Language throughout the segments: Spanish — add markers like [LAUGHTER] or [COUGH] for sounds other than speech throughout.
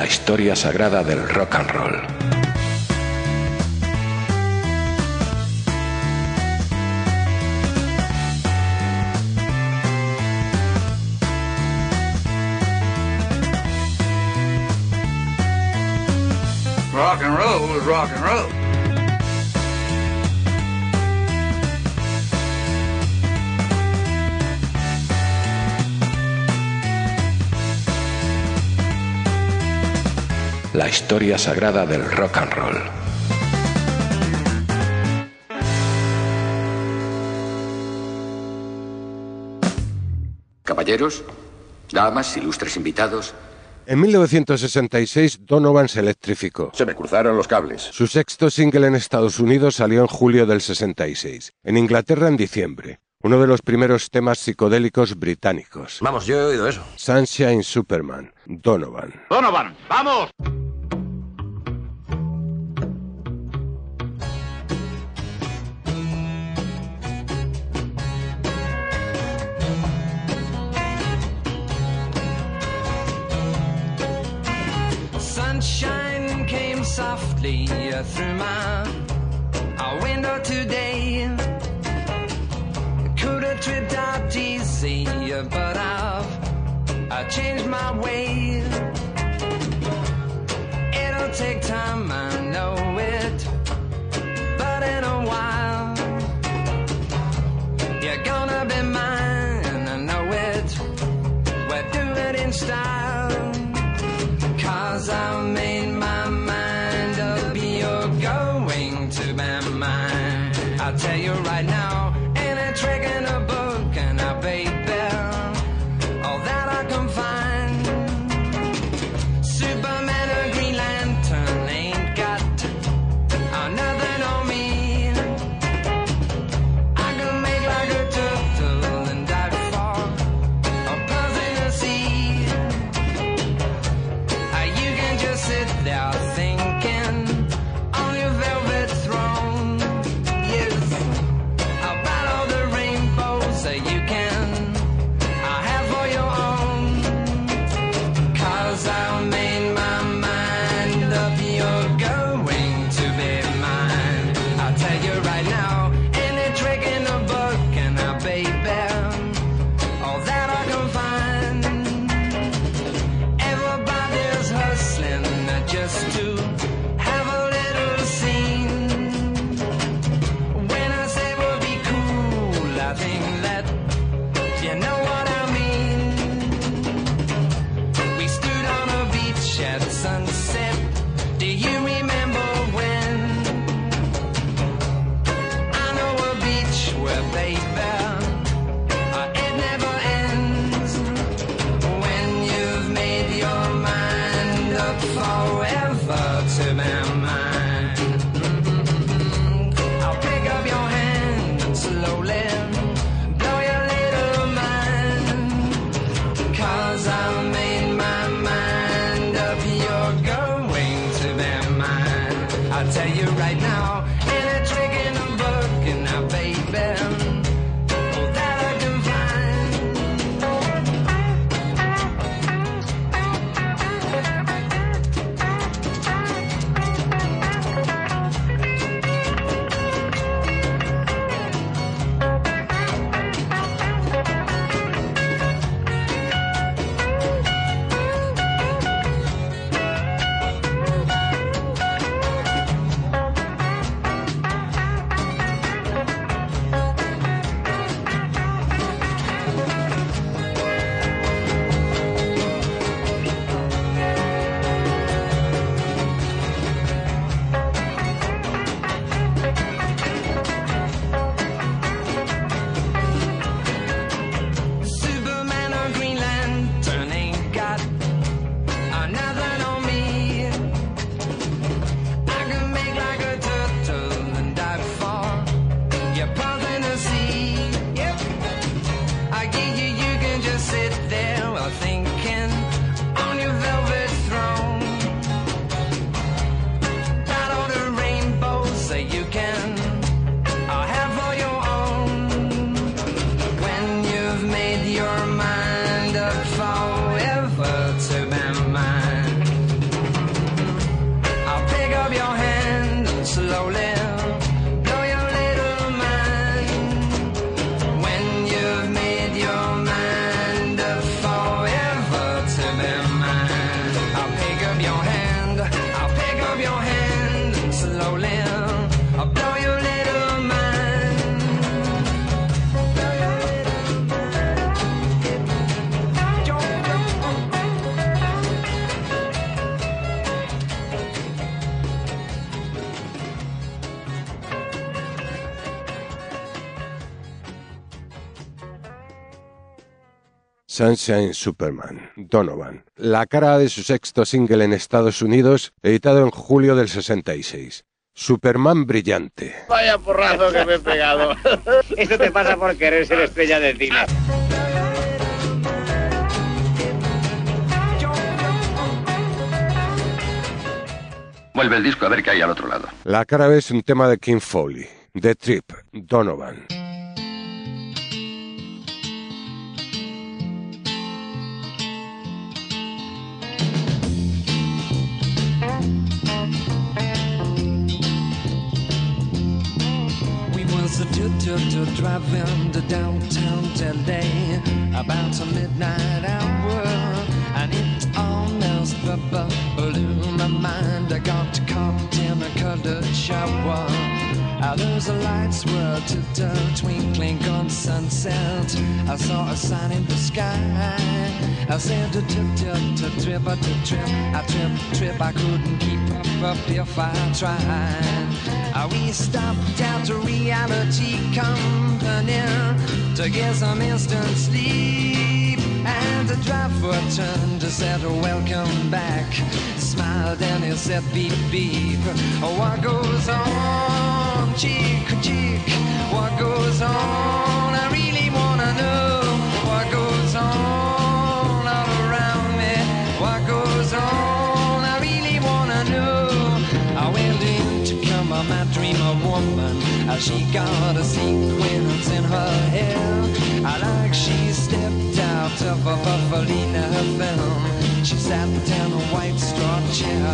la historia sagrada del rock and roll. Rock and roll is rock and roll. la historia sagrada del rock and roll. Caballeros, damas, ilustres invitados. En 1966, Donovan se electrificó. Se me cruzaron los cables. Su sexto single en Estados Unidos salió en julio del 66, en Inglaterra en diciembre uno de los primeros temas psicodélicos británicos. Vamos, yo he oído eso. Sunshine Superman, Donovan. Donovan, vamos. sunshine came softly through my window today. Could have tripped out easy, but I've I changed my way. It'll take time, I know it, but in a while, you're gonna be mine. Sunshine Superman, Donovan, la cara de su sexto single en Estados Unidos, editado en julio del 66. Superman brillante. Vaya porrazo que me he pegado. [LAUGHS] Eso te pasa por querer ser estrella de cine. Vuelve el disco a ver qué hay al otro lado. La cara B es un tema de King Foley, The Trip, Donovan. Was a to driving to downtown LA about a midnight hour, almost blew my mind. I got caught in a colored shower. Those lights were to a twinkling on sunset. I saw a sign in the sky. I said to trip, trip, to trip, to trip. I trip, trip. I couldn't keep up, up if I tried. Uh, we stopped at a reality company to get some instant sleep. And the driver turned to said, Welcome back. Smiled and he said, Beep, beep. What goes on, cheek, cheek? What goes on? I really wanna know what goes on all around me. What goes on? I really wanna know. I went in to come on my dream of woman. She got a sequence in her hair. I like she stepped out of a Buffalina film. She sat in a white straw chair.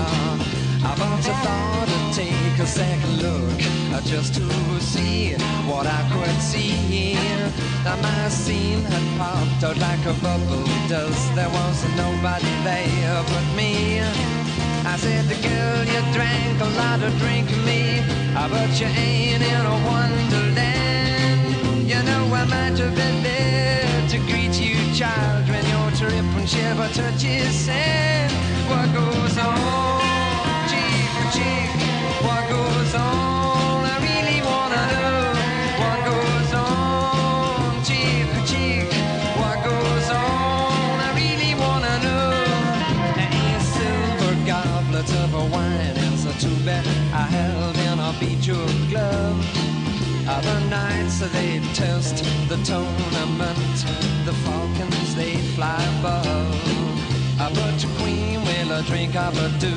I but I thought to take a second look uh, just to see what I could see. Now my scene had popped out like a bubble does. There was nobody there but me. I said, the girl, you drank a lot of drink me, but you ain't in a wonderland. You know I might have been there to greet you, child, when your trip and shiver touches sand. What goes on, cheek for cheek? What goes on? Other nights they toast the tournament. The falcons they fly above. Uh, but the queen will a drink of a do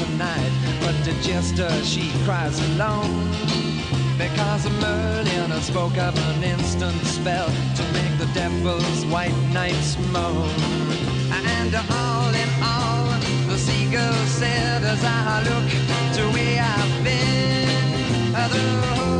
tonight. But the jester she cries alone. Because a Merlin spoke of an instant spell to make the devil's white knights moan. And all in all, the seagull said as I look to where I've been, the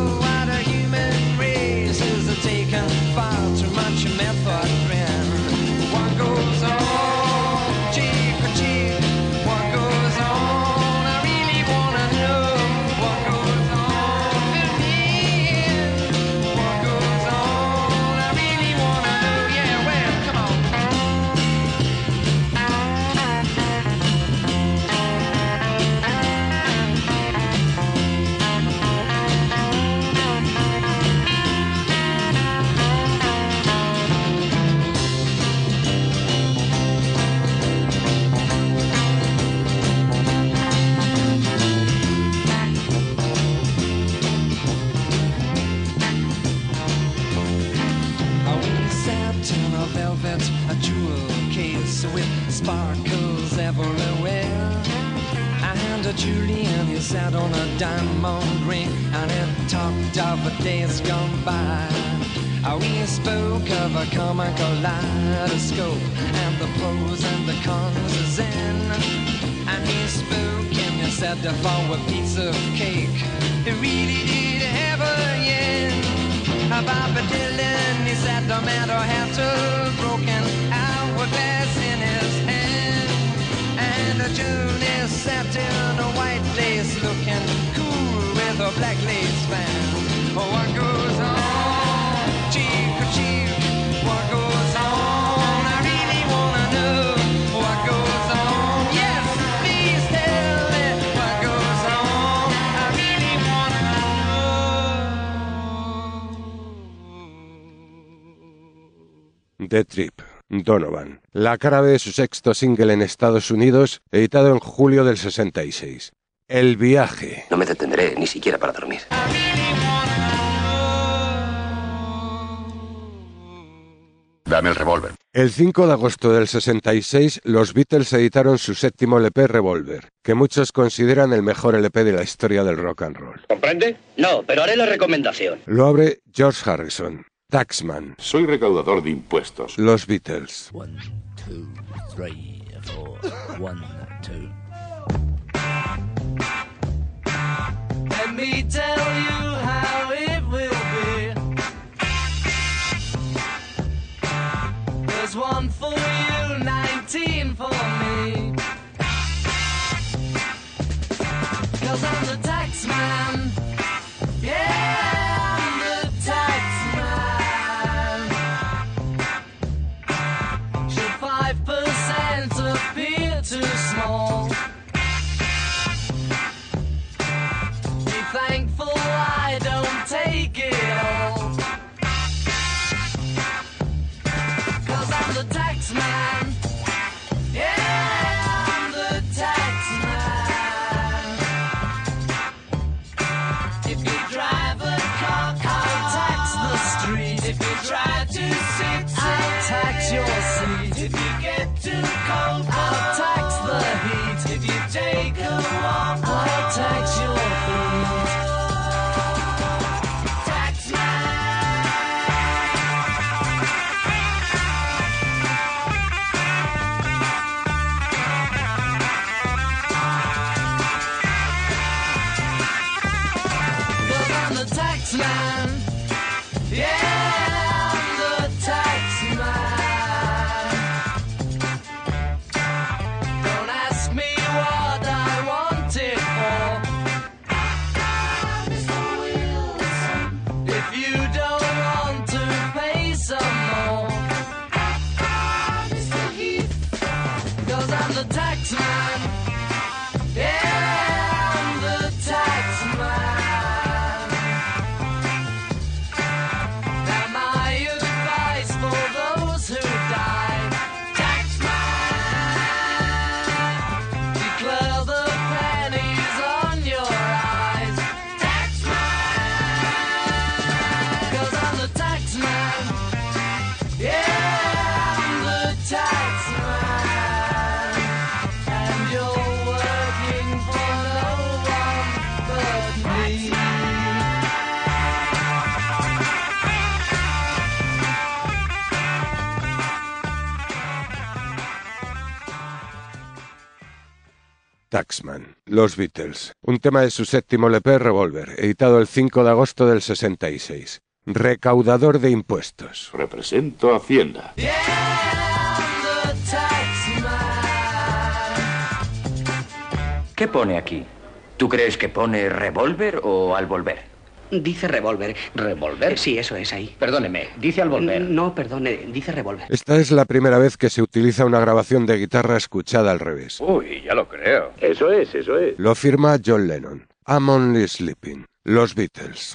The Trip, Donovan, la cara B de su sexto single en Estados Unidos, editado en julio del 66. El viaje. No me detendré ni siquiera para dormir. Dame el revólver. El 5 de agosto del 66, los Beatles editaron su séptimo LP Revolver, que muchos consideran el mejor LP de la historia del rock and roll. ¿Comprende? No, pero haré la recomendación. Lo abre George Harrison, Taxman, Soy recaudador de impuestos. los Beatles. One, two, three, four. One, two. Let me tell you how it will be. There's one for you, 19 for me. Cause I'm the Los Beatles, un tema de su séptimo LP Revolver, editado el 5 de agosto del 66. Recaudador de impuestos. Represento Hacienda. Tax man. ¿Qué pone aquí? ¿Tú crees que pone revólver o al volver? Dice revólver. ¿Revólver? Sí, eso es ahí. Perdóneme, dice al volver. No, perdone, dice revólver. Esta es la primera vez que se utiliza una grabación de guitarra escuchada al revés. Uy, ya lo creo. Eso es, eso es. Lo firma John Lennon. I'm only sleeping. Los Beatles.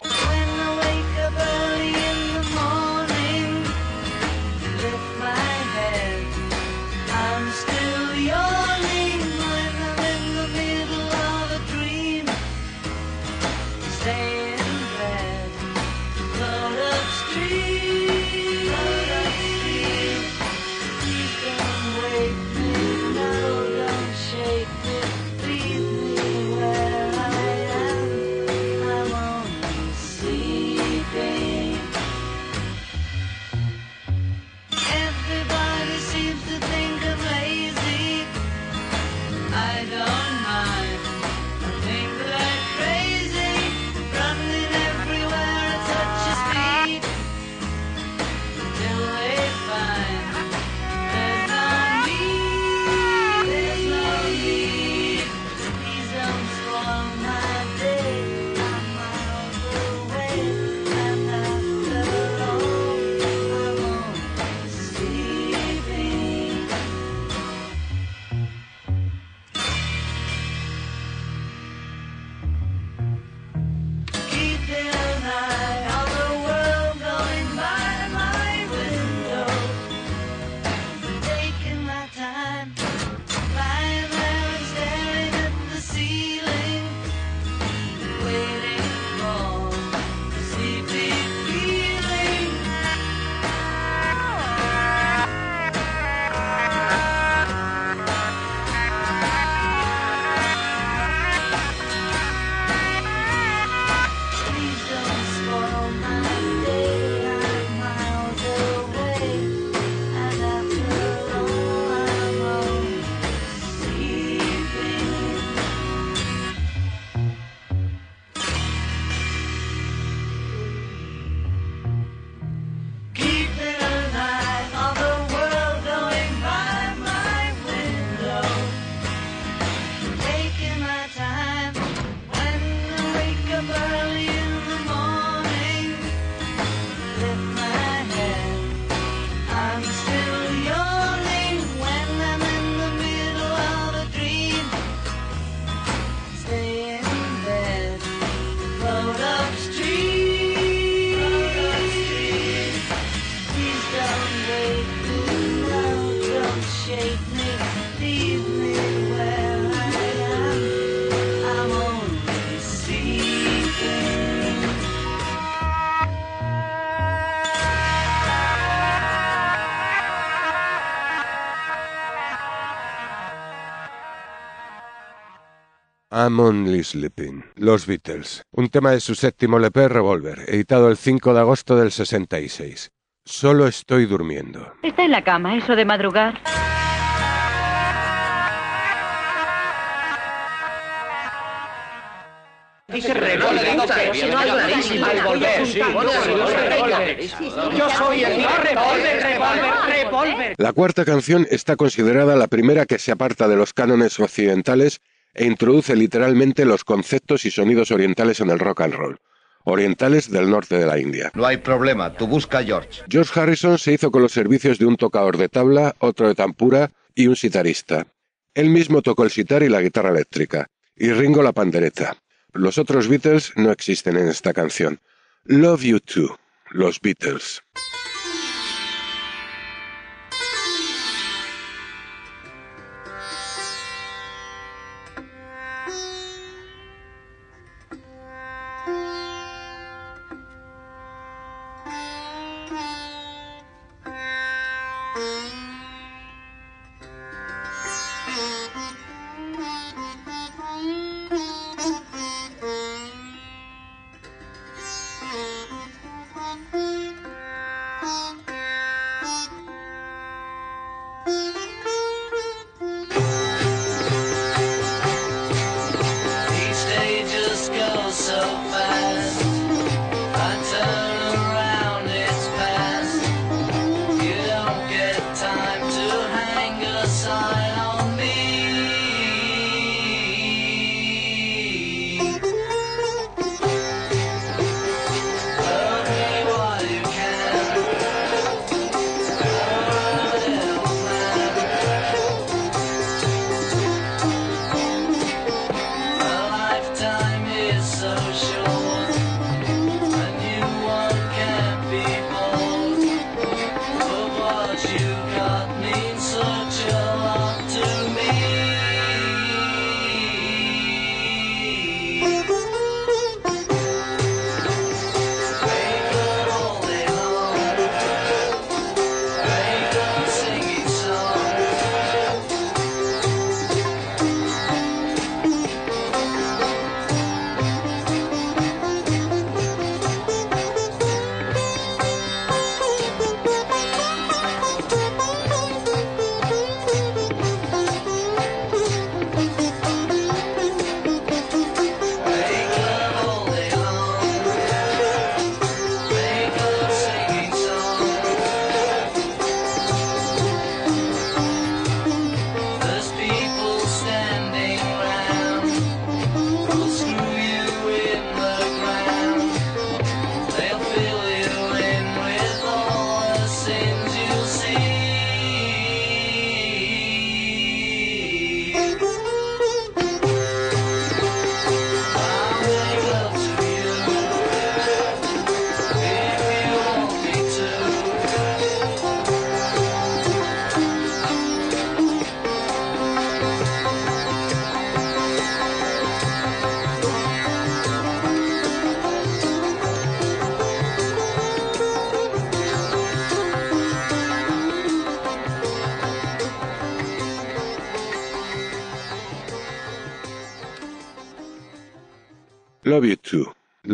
I'm Only Sleeping, Los Beatles, un tema de su séptimo LP Revolver, editado el 5 de agosto del 66. Solo estoy durmiendo. Está en la cama, eso de madrugar. Dice revólver, si no hay sí. Yo soy el revólver, revólver, revólver. La cuarta canción está considerada la primera que se aparta de los cánones occidentales e introduce literalmente los conceptos y sonidos orientales en el rock and roll, orientales del norte de la India. No hay problema, tú busca a George. George Harrison se hizo con los servicios de un tocador de tabla, otro de tampura y un sitarista. Él mismo tocó el sitar y la guitarra eléctrica, y Ringo la pandereta. Los otros Beatles no existen en esta canción. Love You Too, los Beatles.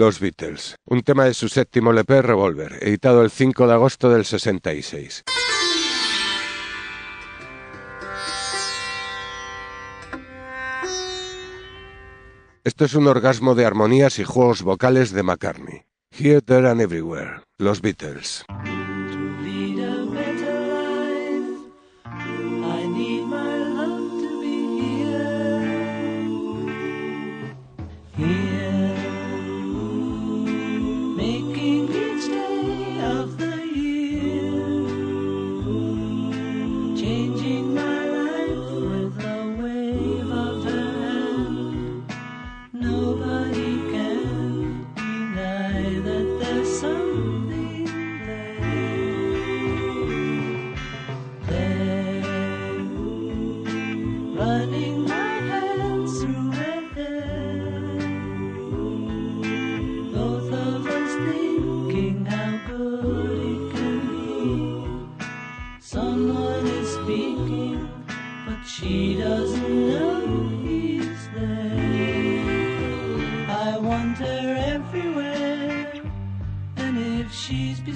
Los Beatles, un tema de su séptimo LP Revolver, editado el 5 de agosto del 66. Esto es un orgasmo de armonías y juegos vocales de McCartney. Here, There and Everywhere, Los Beatles.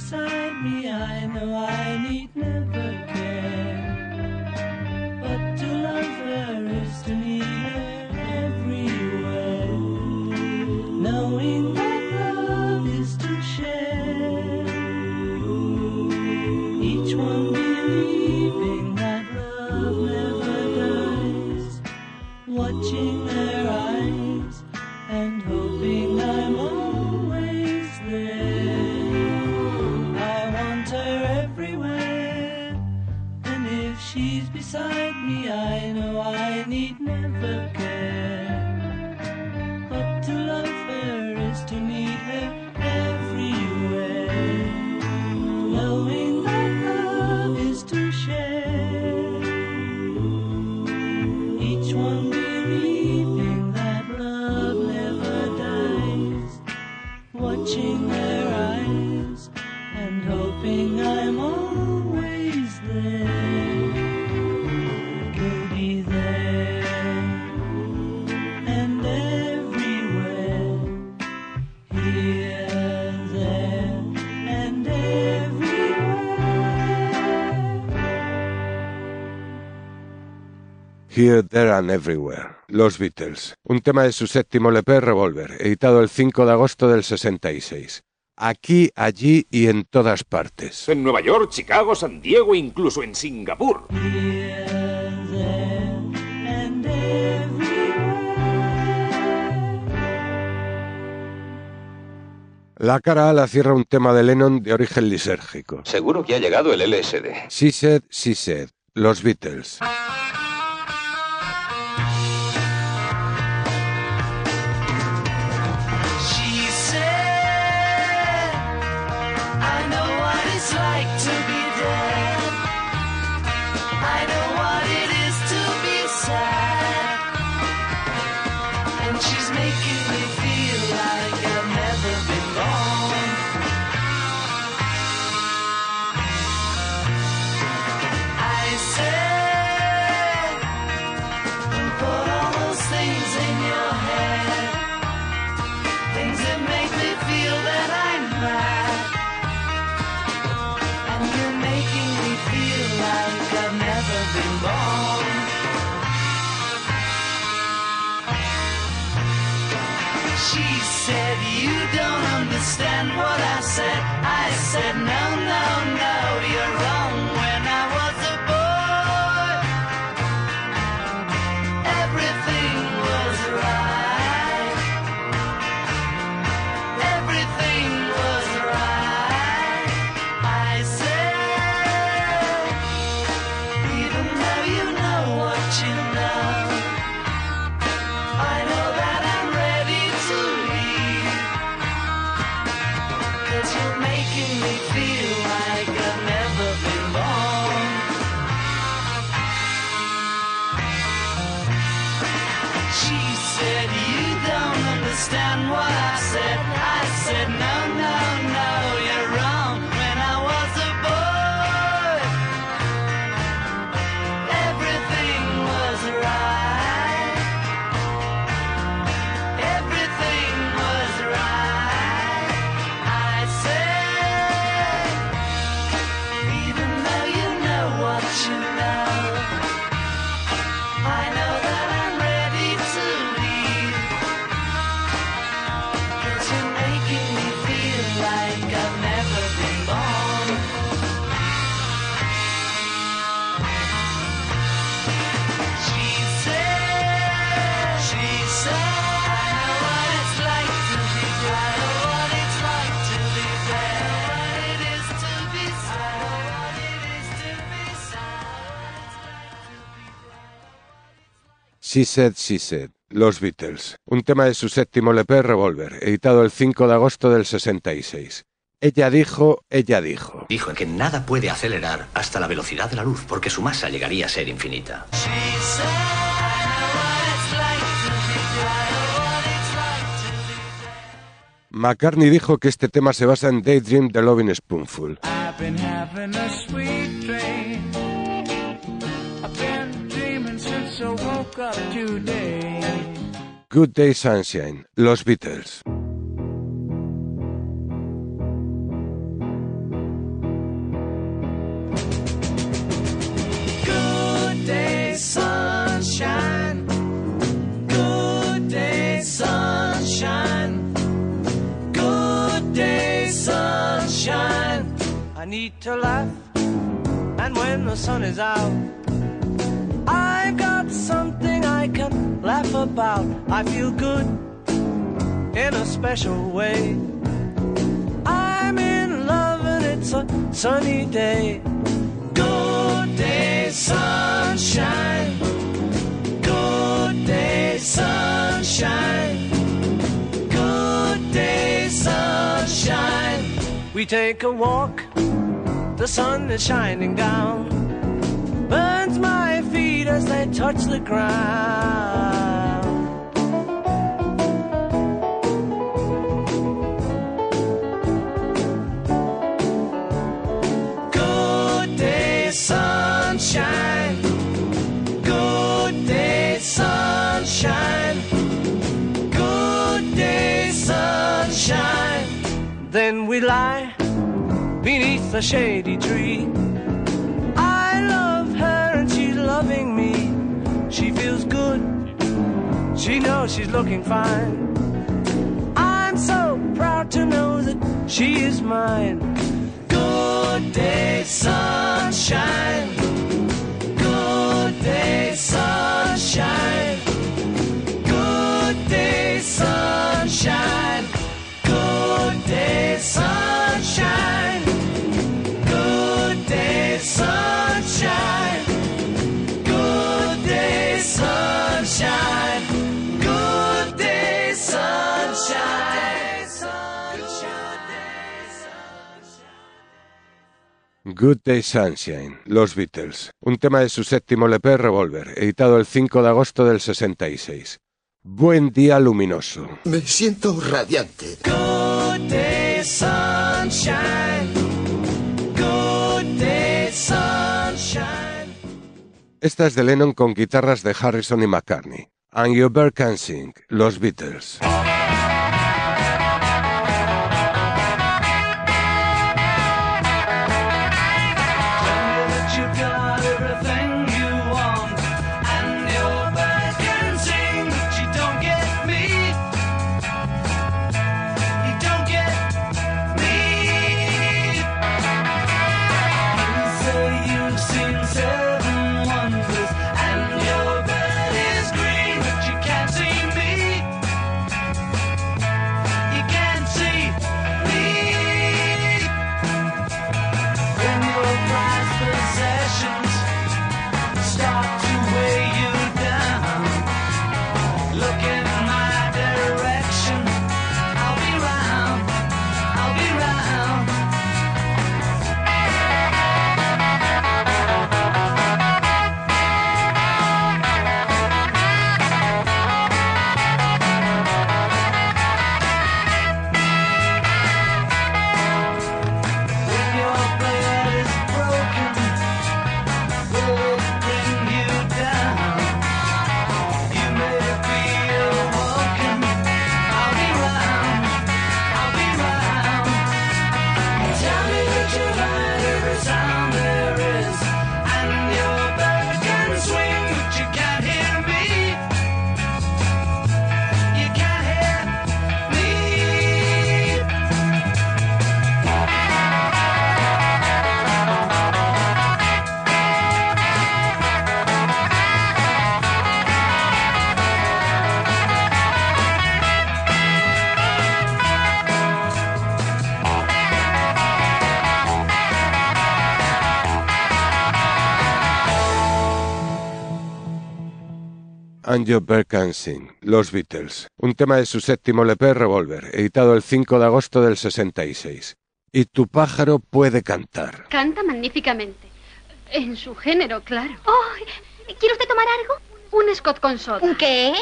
beside me, I know I Here, There and Everywhere, Los Beatles, un tema de su séptimo LP Revolver, editado el 5 de agosto del 66. Aquí, allí y en todas partes. En Nueva York, Chicago, San Diego, incluso en Singapur. La cara A la cierra un tema de Lennon de origen lisérgico. Seguro que ha llegado el LSD. She Said, She Said, Los Beatles. She Said, She Said, Los Beatles, un tema de su séptimo LP Revolver, editado el 5 de agosto del 66. Ella dijo, ella dijo. Dijo que nada puede acelerar hasta la velocidad de la luz porque su masa llegaría a ser infinita. McCartney dijo que este tema se basa en Daydream de Loving Spoonful. I've been Good Day Sunshine, Los Beatles. Good day, sunshine. Good day, sunshine. Good day, sunshine. I need to laugh, and when the sun is out, I've got something I can laugh about. I feel good in a special way. I'm in love and it's a sunny day. Good day, sunshine. Good day, sunshine. Good day, sunshine. We take a walk, the sun is shining down. Burns my as they touch the ground. Good day, sunshine. Good day, sunshine. Good day, sunshine. Then we lie beneath the shady tree. Feels good. She knows she's looking fine. I'm so proud to know that she is mine. Good day, sunshine. Good day, sunshine. Good day, sunshine. Good Day Sunshine, Los Beatles, un tema de su séptimo LP Revolver, editado el 5 de agosto del 66. Buen día luminoso. Me siento radiante. Good day, sunshine. Good day, sunshine. Esta es de Lennon con guitarras de Harrison y McCartney. And You Bear Can Sing, Los Beatles. And You Bear Can Sing, Los Beatles, un tema de su séptimo LP Revolver, editado el 5 de agosto del 66. Y tu pájaro puede cantar. Canta magníficamente. En su género, claro. Oh, ¿Quiere usted tomar algo? Un Scott con soda. ¿Un qué?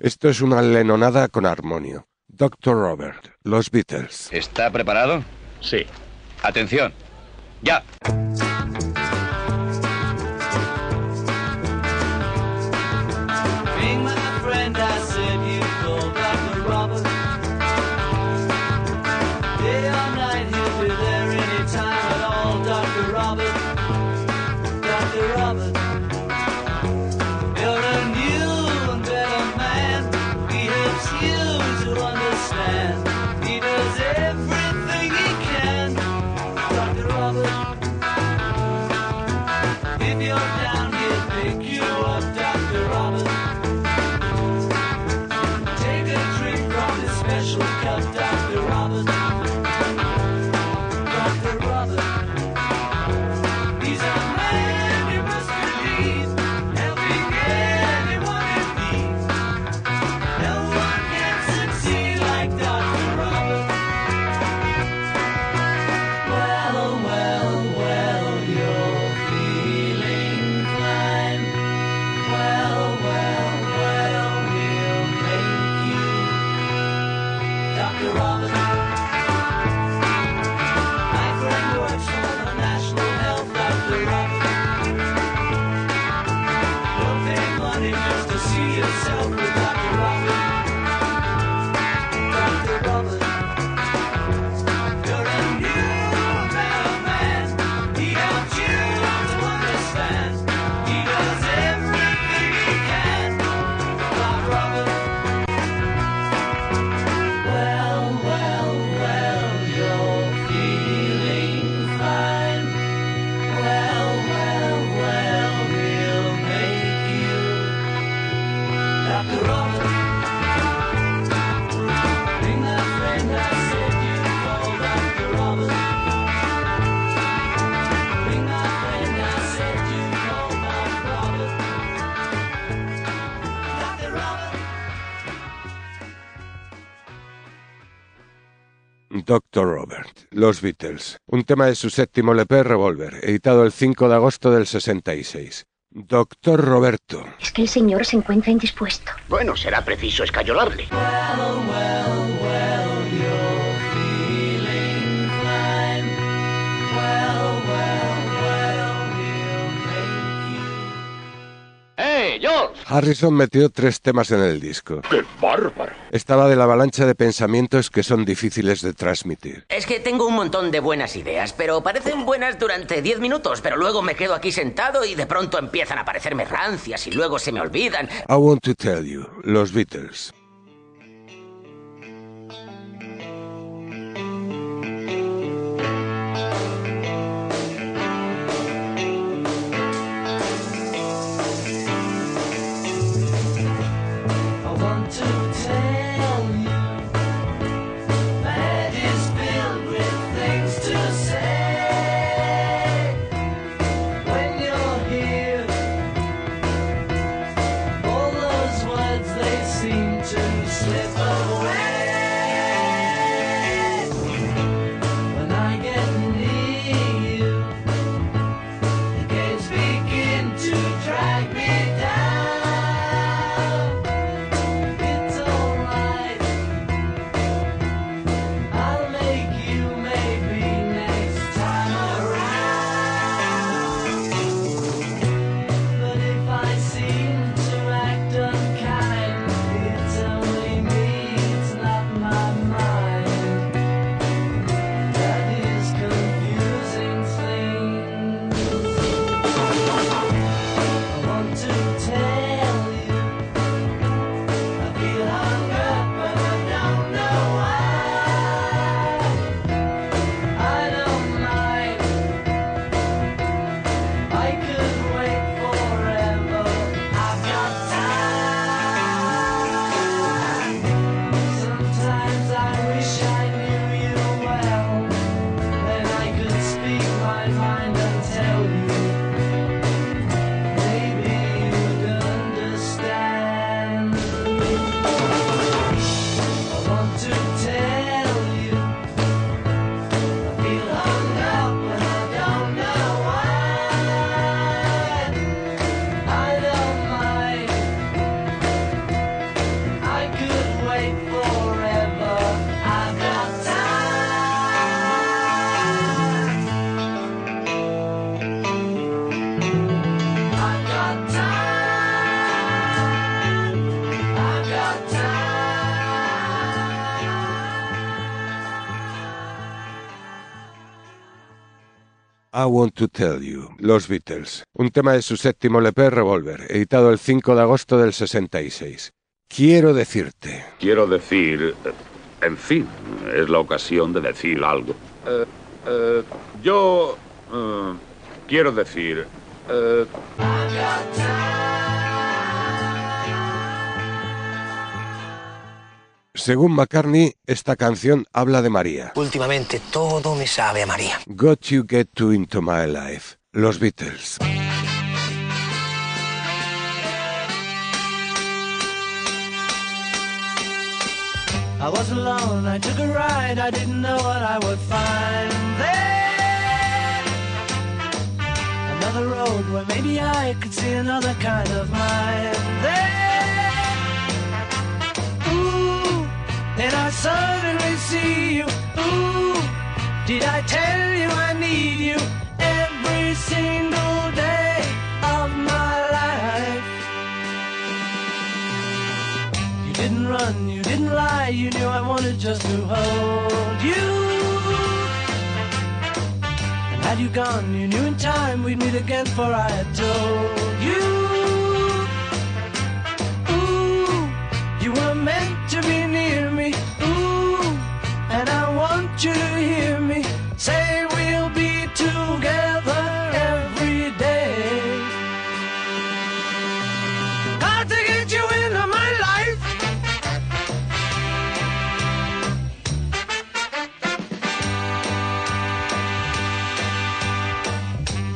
Esto es una lenonada con armonio. Dr. Robert, Los Beatles. ¿Está preparado? Sí. Atención. Ya. Los Beatles, un tema de su séptimo LP Revolver, editado el 5 de agosto del 66. Doctor Roberto. Es que el señor se encuentra indispuesto. Bueno, será preciso escayolarle. ¡Eh, George! Harrison metió tres temas en el disco. ¡Qué bárbaro! Estaba de la avalancha de pensamientos que son difíciles de transmitir. Es que tengo un montón de buenas ideas, pero parecen buenas durante 10 minutos, pero luego me quedo aquí sentado y de pronto empiezan a parecerme rancias y luego se me olvidan. I want to tell you, Los Beatles. Want I Want to Tell You, Los Beatles, un tema de su séptimo LP Revolver, editado el 5 de agosto del 66. Quiero decirte. Quiero decir... En fin, es la ocasión de decir algo. Eh, eh, yo... eh, quiero decir... Según McCartney, esta canción habla de María. Últimamente todo me sabe a María. Got You Get To Into My Life, Los Beatles. I was alone, I took a ride, I didn't know what I would find there. Another road where maybe I could see another kind of mind there. Then I suddenly see you. Ooh, did I tell you I need you every single day of my life? You didn't run, you didn't lie, you knew I wanted just to hold you. And had you gone, you knew in time we'd meet again, for I had told you. You were meant to be near me. Ooh, and I want you to hear me say we'll be together every day. Hard to get you into my life.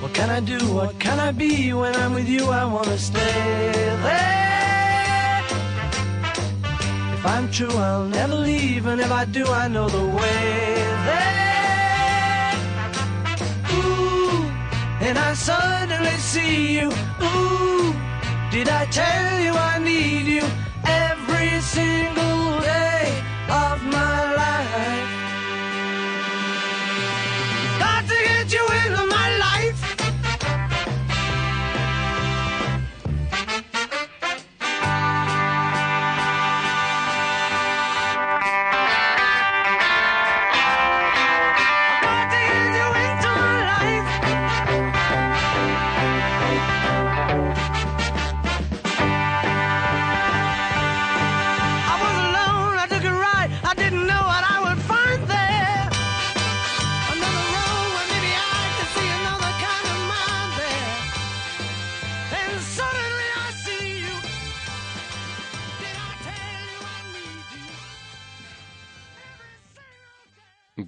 What can I do? What can I be? When I'm with you, I wanna stay there. I'm true, I'll never leave, and if I do, I know the way there. Ooh, and I suddenly see you. Ooh, did I tell you I need you every single day of my life?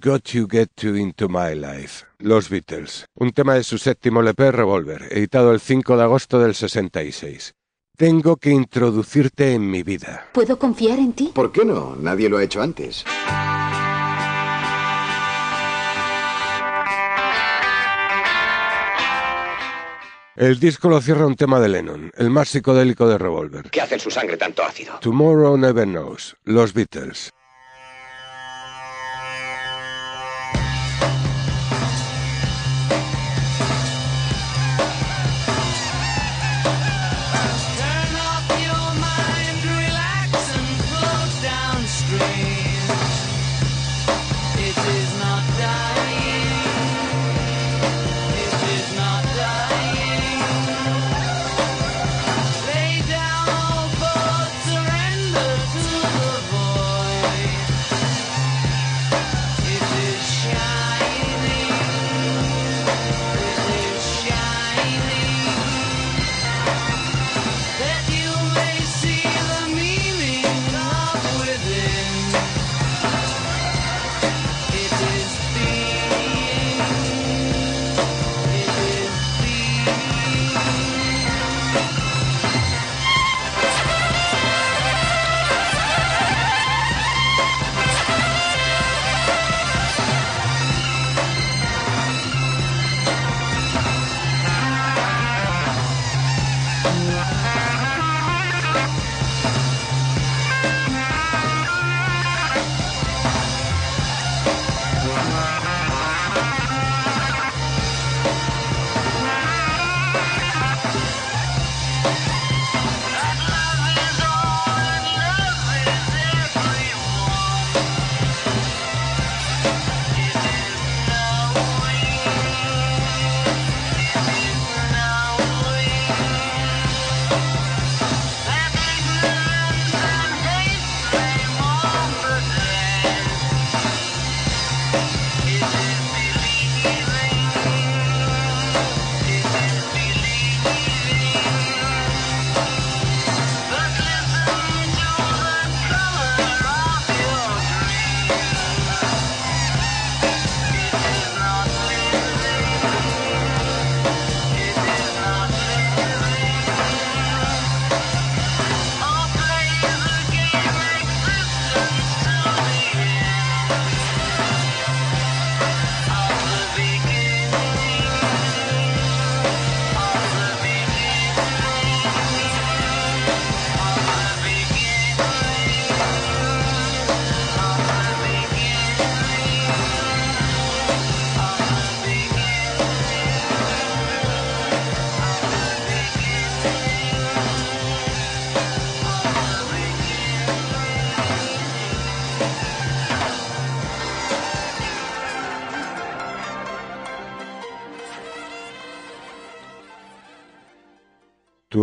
Got You Get You Into My Life, Los Beatles, un tema de su séptimo LP Revolver, editado el 5 de agosto del 66. Tengo que introducirte en mi vida. ¿Puedo confiar en ti? ¿Por qué no? Nadie lo ha hecho antes. El disco lo cierra un tema de Lennon, el más psicodélico de Revolver. ¿Qué hace en su sangre tanto ácido? Tomorrow Never Knows, Los Beatles.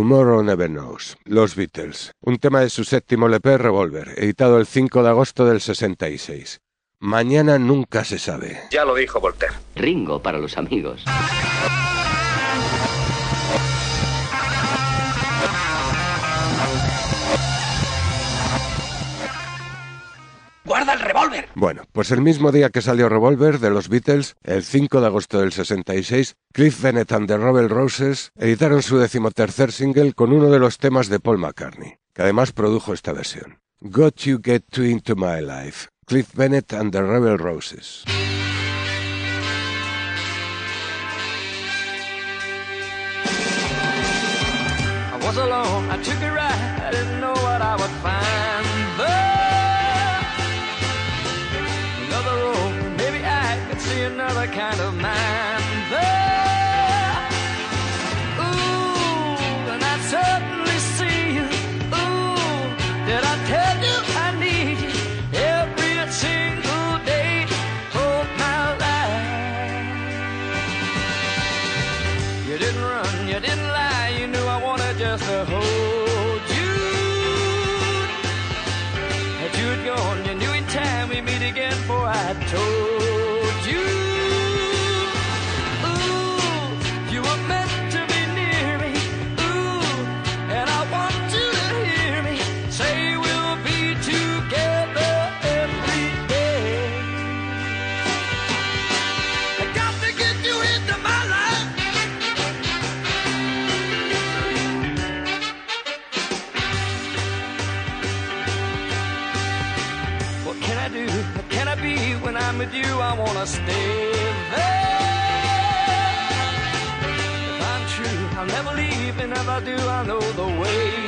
Tomorrow Never Knows, Los Beatles, un tema de su séptimo LP Revolver, editado el 5 de agosto del 66. Mañana nunca se sabe. Ya lo dijo Voltaire. Ringo para los amigos. ¡Guarda el revólver! Bueno, pues el mismo día que salió Revolver de los Beatles, el 5 de agosto del 66, Cliff Bennett and the Rebel Roses editaron su decimotercer single con uno de los temas de Paul McCartney, que además produjo esta versión. Got You Get Too Into My Life, Cliff Bennett and the Rebel Roses. I was alone, I took a ride, I didn't know what I would find. See another kind of mind. You? I wanna stay there. If I'm true, I'll never leave, and if I do, I know the way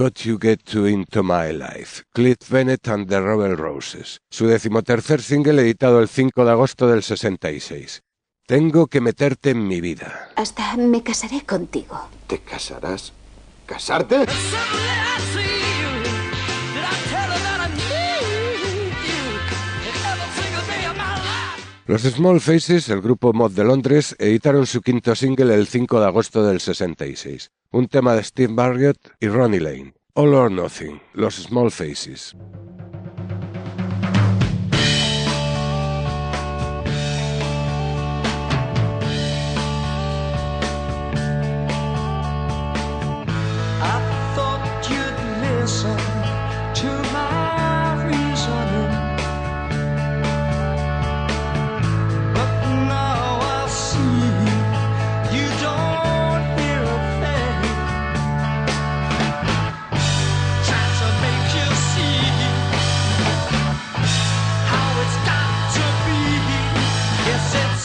Got You Get To Into My Life, Cliff Bennett and the Rebel Roses, su decimotercer single editado el 5 de agosto del 66. Tengo que meterte en mi vida. Hasta me casaré contigo. ¿Te casarás? ¿Casarte? Los Small Faces, el grupo mod de Londres, editaron su quinto single el 5 de agosto del 66, un tema de Steve Marriott y Ronnie Lane, All or Nothing, Los Small Faces.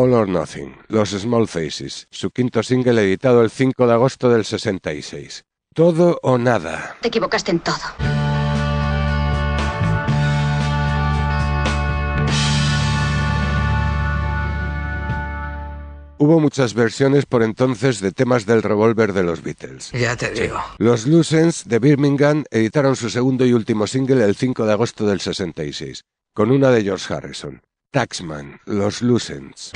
All or Nothing, Los Small Faces, su quinto single editado el 5 de agosto del 66. Todo o nada. Te equivocaste en todo. Hubo muchas versiones por entonces de temas del revólver de los Beatles. Ya te digo. Los Lucens de Birmingham editaron su segundo y último single el 5 de agosto del 66, con una de George Harrison. Taxman, los Lucens.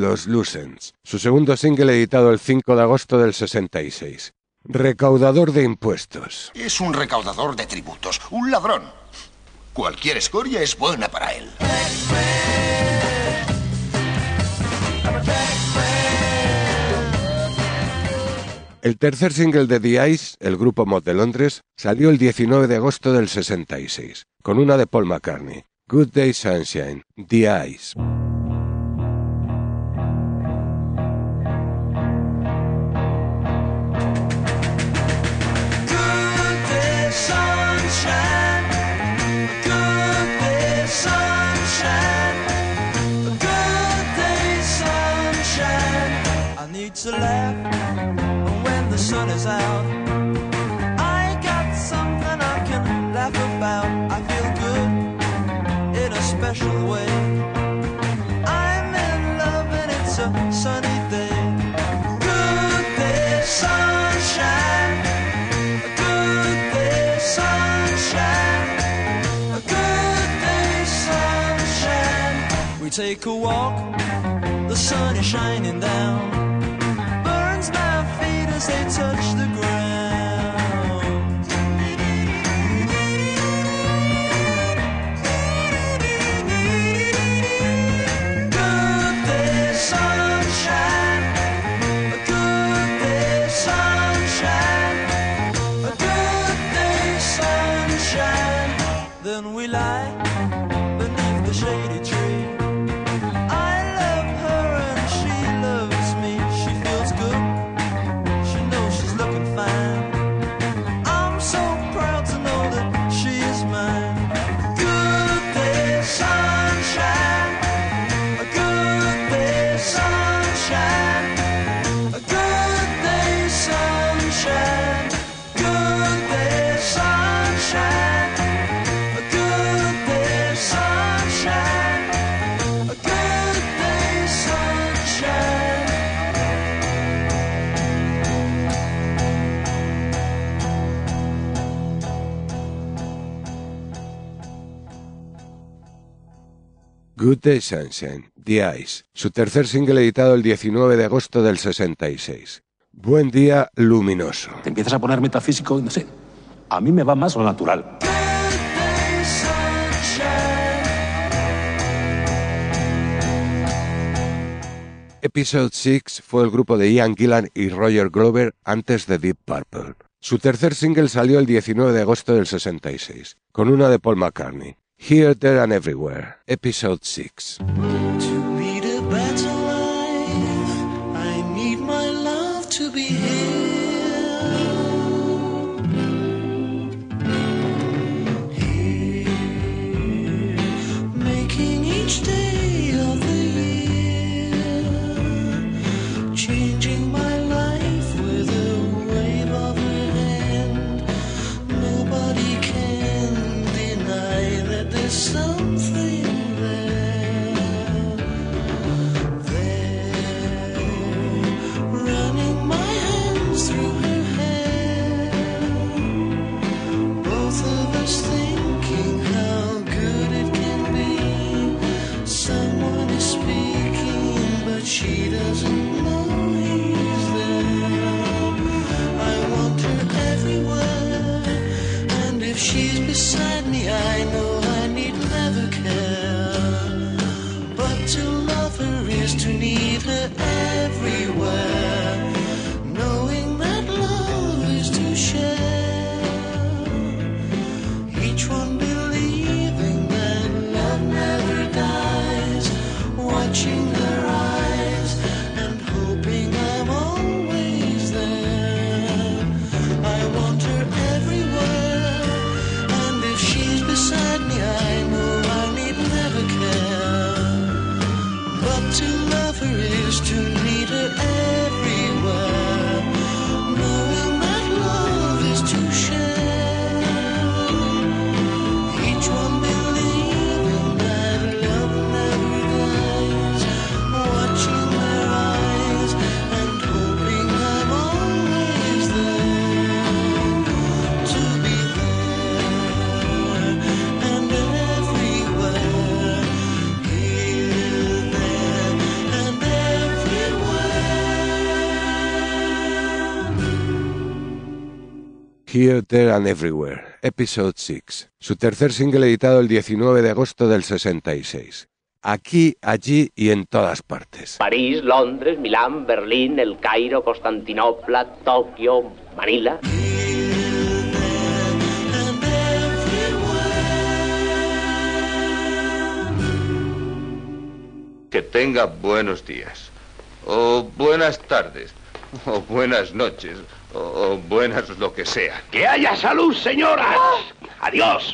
Los Lucens, su segundo single editado el 5 de agosto del 66. Recaudador de impuestos. Es un recaudador de tributos, un ladrón. Cualquier escoria es buena para él. El tercer single de The Ice, el grupo mod de Londres, salió el 19 de agosto del 66, con una de Paul McCartney, Good Day Sunshine, The Ice. Good Day Sunshine, The Ice, su tercer single editado el 19 de agosto del 66. Buen día luminoso. Te empiezas a poner metafísico y no sé. A mí me va más lo natural. Episode 6 fue el grupo de Ian Gillan y Roger Glover antes de Deep Purple. Su tercer single salió el 19 de agosto del 66, con una de Paul McCartney, Here, There and Everywhere, Episode 6. There and Everywhere, Episode 6, su tercer single editado el 19 de agosto del 66. Aquí, allí y en todas partes. París, Londres, Milán, Berlín, El Cairo, Constantinopla, Tokio, Manila. Que tenga buenos días, o buenas tardes, o buenas noches, o buenas lo que sea. ¡Que haya salud, señoras! ¡Adiós!